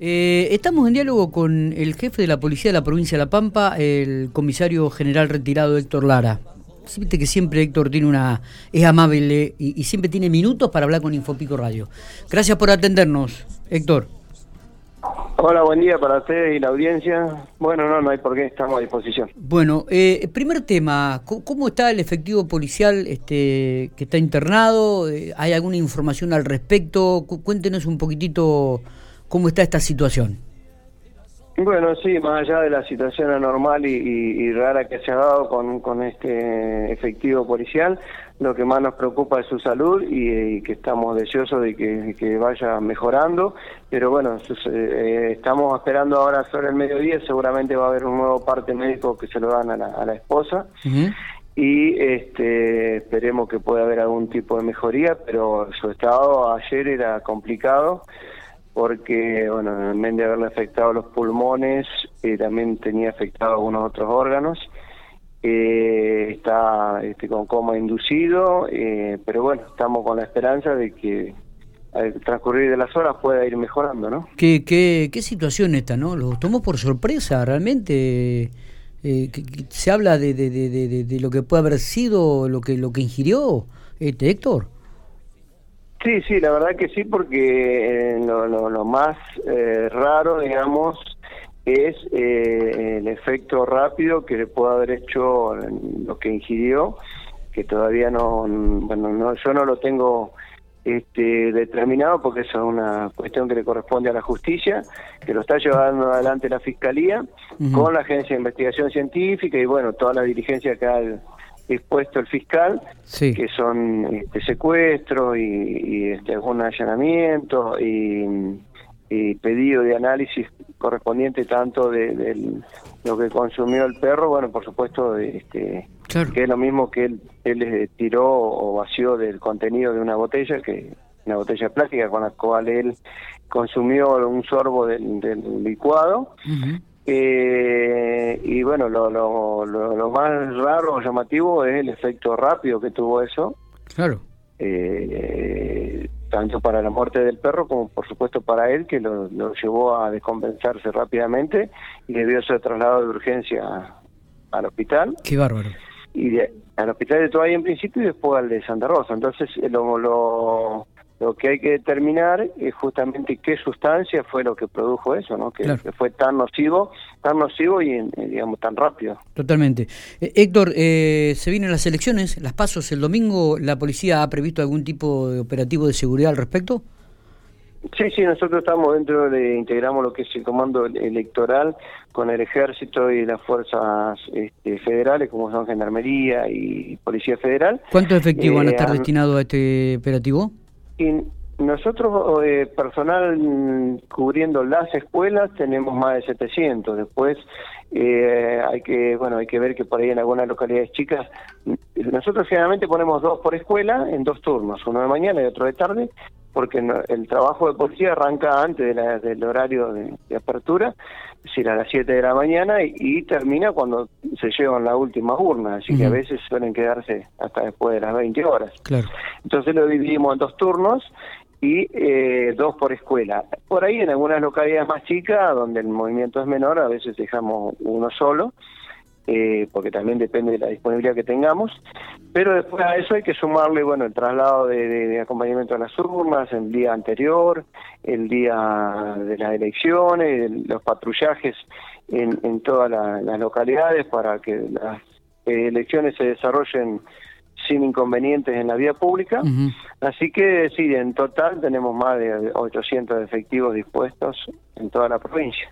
Eh, estamos en diálogo con el jefe de la policía de la provincia de La Pampa, el comisario general retirado Héctor Lara. Viste que siempre Héctor tiene una es amable y, siempre tiene minutos para hablar con Infopico Radio. Gracias por atendernos, Héctor. Hola, buen día para ustedes y la audiencia. Bueno, no, no hay por qué, estamos a disposición. Bueno, eh, primer tema, ¿cómo está el efectivo policial este, que está internado? Eh, ¿Hay alguna información al respecto? Cuéntenos un poquitito ¿Cómo está esta situación? Bueno, sí, más allá de la situación anormal y, rara que se ha dado con, este efectivo policial, lo que más nos preocupa es su salud y, que estamos deseosos de que, vaya mejorando. Pero bueno, eh, estamos esperando ahora sobre el mediodía, seguramente va a haber un nuevo parte médico que se lo dan a la, esposa. Y este, esperemos que pueda haber algún tipo de mejoría, pero su estado ayer era complicado porque, bueno, en vez de haberle afectado los pulmones, eh, también tenía afectado algunos otros órganos. Eh, está este, con coma inducido, eh, pero bueno, estamos con la esperanza de que al transcurrir de las horas pueda ir mejorando, ¿no? ¿Qué, qué, qué situación esta, no? Los tomó por sorpresa, realmente. se habla de, de, de, lo que puede haber sido, lo que, lo que ingirió este Héctor. Sí, sí, la verdad que sí, porque eh, lo, más eh, raro, digamos, es eh, el efecto rápido que le puede haber hecho lo que ingirió, que todavía no, bueno, no, yo no lo tengo este, determinado porque eso es una cuestión que le corresponde a la justicia, que lo está llevando adelante la Fiscalía con la Agencia de Investigación Científica y bueno, toda la dirigencia que ha dispuesto el fiscal, que son este, secuestros y, y este, algún allanamiento y, pedido de análisis correspondiente tanto de, lo que consumió el perro, bueno, por supuesto, este, que es lo mismo que él, él tiró o vació del contenido de una botella, que una botella plástica con la cual él consumió un sorbo del, licuado. Eh, y bueno, lo, lo, lo, más raro o llamativo es el efecto rápido que tuvo eso. Claro. Eh, tanto para la muerte del perro como por supuesto para él, que lo, llevó a descompensarse rápidamente y debió ser trasladado de urgencia al hospital. Qué bárbaro. Y al hospital de Toay en principio y después al de Santa Rosa. Entonces, lo, lo, lo que hay que determinar es justamente qué sustancia fue lo que produjo eso, ¿no? Que, fue tan nocivo, tan nocivo y, eh, digamos, tan rápido. Totalmente. Eh, Héctor, eh, se vienen las elecciones, las pasos el domingo. ¿La policía ha previsto algún tipo de operativo de seguridad al respecto? Sí, sí, nosotros estamos dentro de, integramos lo que es el comando electoral con el ejército y las fuerzas este, federales, como son Gendarmería y Policía Federal. ¿Cuántos efectivos van a estar destinados a este operativo? Y nosotros, eh, personal cubriendo las escuelas, tenemos más de 700. Después eh, hay que bueno hay que ver que por ahí en algunas localidades chicas, nosotros generalmente ponemos dos por escuela en dos turnos, uno de mañana y otro de tarde, porque el trabajo de policía arranca antes del horario de, apertura, es decir, a las 7 de la mañana y, termina cuando se llevan la última urna, así que a veces suelen quedarse hasta después de las 20 horas. Claro. Entonces lo dividimos en dos turnos y eh, dos por escuela. Por ahí en algunas localidades más chicas, donde el movimiento es menor, a veces dejamos uno solo eh, porque también depende de la disponibilidad que tengamos, pero después a eso hay que sumarle, bueno, el traslado de, acompañamiento a las urnas, el día anterior, el día de las elecciones, los patrullajes en, todas las localidades para que las elecciones se desarrollen sin inconvenientes en la vía pública. Así que sí, en total tenemos más de 800 efectivos dispuestos en toda la provincia.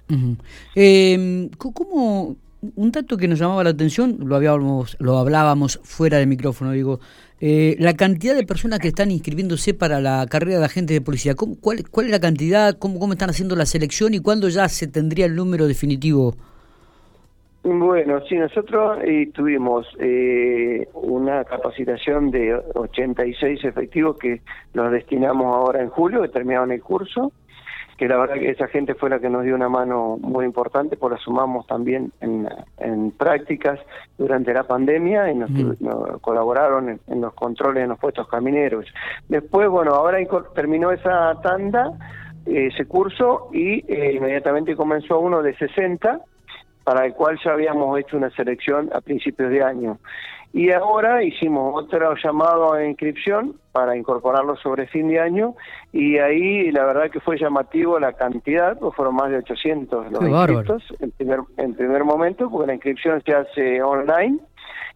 eh, ¿Cómo un dato que nos llamaba la atención, lo habíamos, lo hablábamos fuera del micrófono, digo, eh, la cantidad de personas que están inscribiéndose para la carrera de agentes de policía, cuál, ¿cuál es la cantidad? Cómo, ¿Cómo están haciendo la selección y cuándo ya se tendría el número definitivo? Bueno, sí, nosotros eh, tuvimos eh, una capacitación de 86 efectivos que los destinamos ahora en julio, que terminaron el curso que la verdad que esa gente fue la que nos dio una mano muy importante, pues la sumamos también en, prácticas durante la pandemia y nos, colaboraron en, los controles en los puestos camineros. Después, bueno, ahora terminó esa tanda, ese curso y eh, inmediatamente comenzó uno de 60 para el cual ya habíamos hecho una selección a principios de año. Y ahora hicimos otro llamado a inscripción para incorporarlo sobre fin de año y ahí la verdad que fue llamativo la cantidad, pues fueron más de 800 los inscritos en primer, en primer momento, porque la inscripción se hace online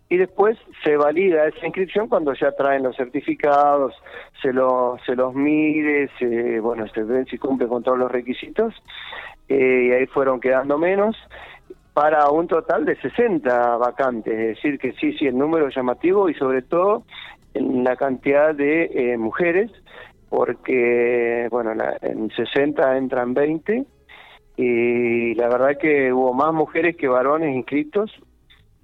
y después se valida esa inscripción cuando ya traen los certificados, se, lo, se los mide, se, bueno, se ven si cumple con todos los requisitos, eh, y ahí fueron quedando menos, para un total de 60 vacantes, es decir, que sí, sí, el número es llamativo y sobre todo en la cantidad de eh, mujeres, porque, bueno, en 60 entran 20 y la verdad que hubo más mujeres que varones inscritos.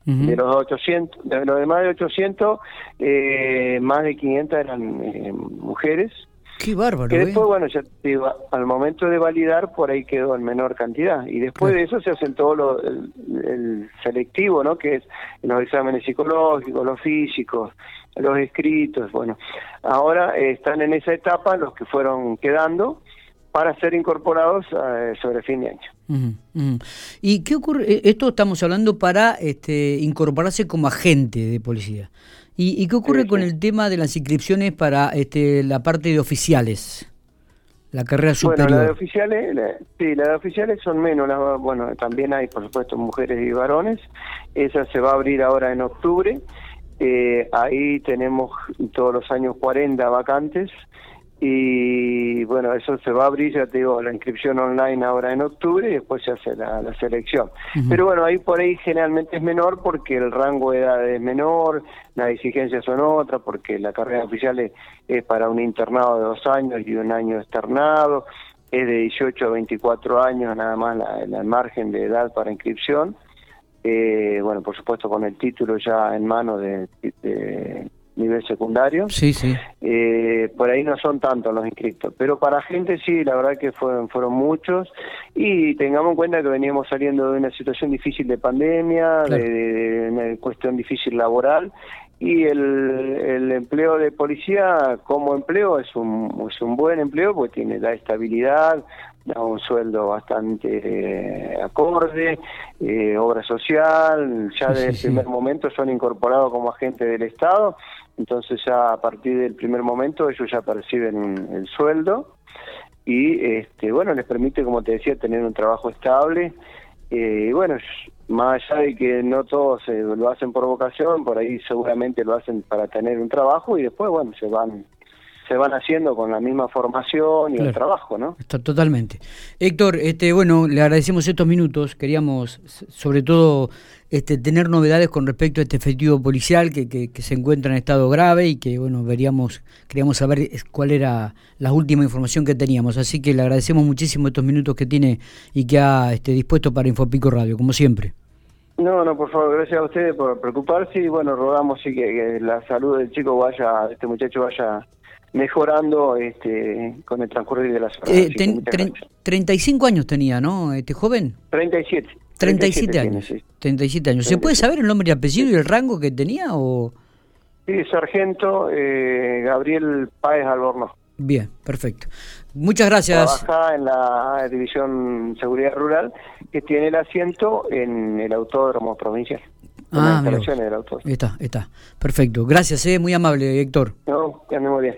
De los 800, de los demás de 800, eh, más de 500 eran eh, mujeres Qué bárbaro. Que después, bueno, ya al momento de validar, por ahí quedó en menor cantidad. Y después de eso se hacen todo lo, el, selectivo, ¿no? Que es los exámenes psicológicos, los físicos, los escritos. Bueno, ahora están en esa etapa los que fueron quedando para ser incorporados eh, sobre fin de año. ¿Y qué ocurre? Eh, esto estamos hablando para este, incorporarse como agente de policía. ¿Y, qué ocurre con el tema de las inscripciones para este, la parte de oficiales? La carrera superior. Bueno, las de oficiales, sí, las de oficiales son menos. bueno, también hay, por supuesto, mujeres y varones. Esa se va a abrir ahora en octubre. Eh, ahí tenemos todos los años 40 vacantes y bueno, eso se va a abrir, ya te digo, la inscripción online ahora en octubre y después se hace la, selección. Pero bueno, ahí por ahí generalmente es menor porque el rango de edad es menor, las exigencias son otras, porque la carrera oficial es, para un internado de dos años y un año externado, es de 18 a 24 años nada más la, margen de edad para inscripción. Eh, bueno, por supuesto con el título ya en mano de nivel secundario. Sí, sí. Eh, por ahí no son tantos los inscritos, pero para gente sí, la verdad que fueron, fueron muchos. Y tengamos en cuenta que veníamos saliendo de una situación difícil de pandemia, de, una cuestión difícil laboral. Y el, el empleo de policía como empleo es un, es un buen empleo porque tiene la estabilidad, da un sueldo bastante eh, acorde, eh, obra social, ya desde el primer momento son incorporados como agentes del Estado, entonces ya a partir del primer momento ellos ya perciben el sueldo y este bueno les permite como te decía tener un trabajo estable eh, y bueno más allá de que no todos lo hacen por vocación por ahí seguramente lo hacen para tener un trabajo y después bueno se van se van haciendo con la misma formación y el trabajo, ¿no? Está totalmente. Héctor, este, bueno, le agradecemos estos minutos. Queríamos, sobre todo, este, tener novedades con respecto a este efectivo policial que, que, se encuentra en estado grave y que, bueno, veríamos, queríamos saber cuál era la última información que teníamos. Así que le agradecemos muchísimo estos minutos que tiene y que ha este, dispuesto para Infopico Radio, como siempre. No, no, por favor, gracias a ustedes por preocuparse y bueno, rogamos sí, que, la salud del chico vaya, este muchacho vaya mejorando este con el transcurrir de las horas. Eh, 35 años tenía, ¿no? Este joven. 37. 37, años. 37 años. ¿Se puede saber el nombre y apellido y el rango que tenía o...? Sí, sargento eh, Gabriel Páez Albornoz. Bien, perfecto. Muchas gracias. Trabaja en la División Seguridad Rural, que tiene el asiento en el Autódromo Provincial. Ah, Está, está. Perfecto. Gracias, eh, muy amable, Héctor. No, que muy bien.